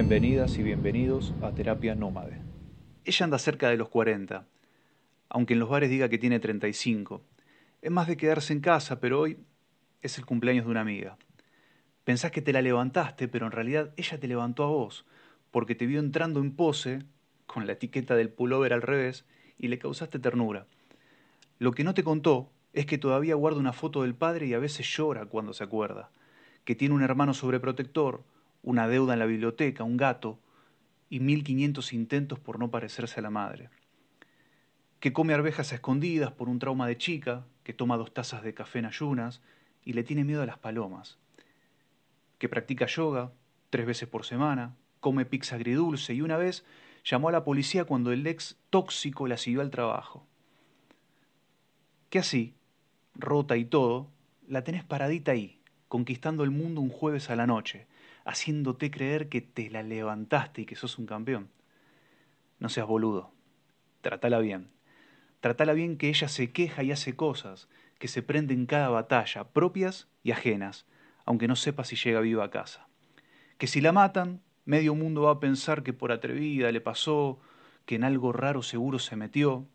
Bienvenidas y bienvenidos a Terapia Nómade. Ella anda cerca de los 40, aunque en los bares diga que tiene 35. Es más de quedarse en casa, pero hoy es el cumpleaños de una amiga. Pensás que te la levantaste, pero en realidad ella te levantó a vos, porque te vio entrando en pose, con la etiqueta del pullover al revés, y le causaste ternura. Lo que no te contó es que todavía guarda una foto del padre y a veces llora cuando se acuerda, que tiene un hermano sobreprotector, una deuda en la biblioteca, un gato y mil quinientos intentos por no parecerse a la madre. Que come arvejas a escondidas por un trauma de chica, que toma dos tazas de café en ayunas y le tiene miedo a las palomas. Que practica yoga tres veces por semana, come pizza agridulce y una vez llamó a la policía cuando el ex tóxico la siguió al trabajo. Que así, rota y todo, la tenés paradita ahí, conquistando el mundo un jueves a la noche, haciéndote creer que te la levantaste y que sos un campeón. No seas boludo. Tratala bien. Tratala bien que ella se queja y hace cosas, que se prende en cada batalla, propias y ajenas, aunque no sepa si llega viva a casa. Que si la matan, medio mundo va a pensar que por atrevida le pasó, que en algo raro seguro se metió.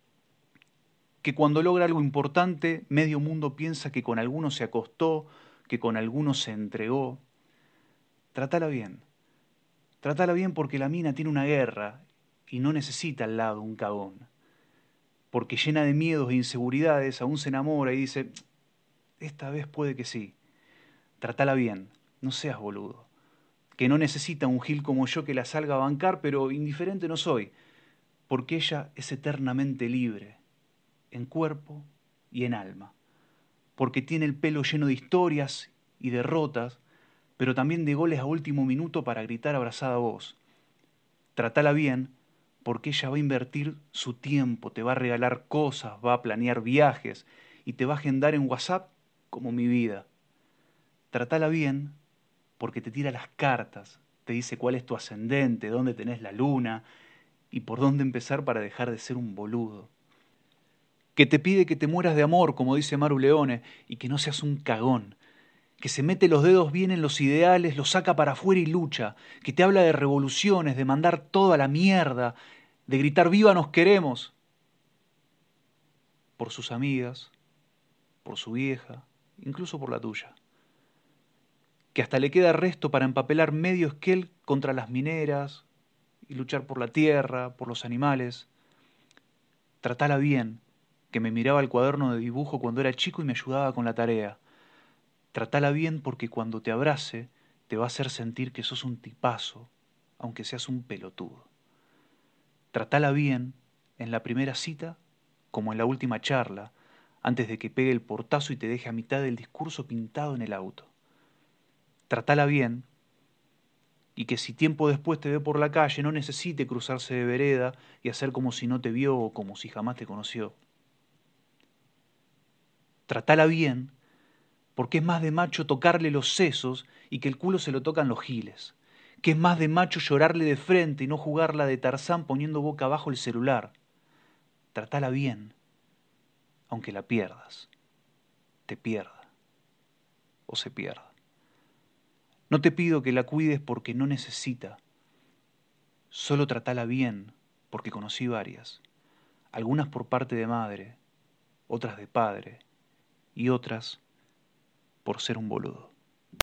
Que cuando logra algo importante, medio mundo piensa que con alguno se acostó, que con alguno se entregó. Trátala bien. Trátala bien porque la mina tiene una guerra y no necesita al lado un cagón. Porque llena de miedos e inseguridades aún se enamora y dice, esta vez puede que sí. Trátala bien, no seas boludo. Que no necesita un gil como yo que la salga a bancar, pero indiferente no soy, porque ella es eternamente libre, en cuerpo y en alma. Porque tiene el pelo lleno de historias y derrotas, pero también de goles a último minuto para gritar abrazada a vos. Tratala bien, porque ella va a invertir su tiempo, te va a regalar cosas, va a planear viajes y te va a agendar en WhatsApp como mi vida. Tratala bien, porque te tira las cartas, te dice cuál es tu ascendente, dónde tenés la luna y por dónde empezar para dejar de ser un boludo. Que te pide que te mueras de amor, como dice Maru Leone, y que no seas un cagón, que se mete los dedos bien en los ideales, los saca para afuera y lucha, que te habla de revoluciones, de mandar toda la mierda, de gritar viva nos queremos, por sus amigas, por su vieja, incluso por la tuya, que hasta le queda resto para empapelar medio esquel contra las mineras y luchar por la tierra, por los animales. Tratala bien, que me miraba el cuaderno de dibujo cuando era chico y me ayudaba con la tarea Tratala bien porque cuando te abrace te va a hacer sentir que sos un tipazo, aunque seas un pelotudo. Tratala bien en la primera cita como en la última charla, antes de que pegue el portazo y te deje a mitad del discurso pintado en el auto. Tratala bien y que si tiempo después te ve por la calle no necesite cruzarse de vereda y hacer como si no te vio o como si jamás te conoció. Tratala bien porque es más de macho tocarle los sesos y que el culo se lo tocan los giles, que es más de macho llorarle de frente y no jugarla de Tarzán poniendo boca abajo el celular. Tratala bien, aunque la pierdas, te pierda. O se pierda. No te pido que la cuides porque no necesita, solo tratala bien porque conocí varias, algunas por parte de madre, otras de padre y otras por ser un boludo.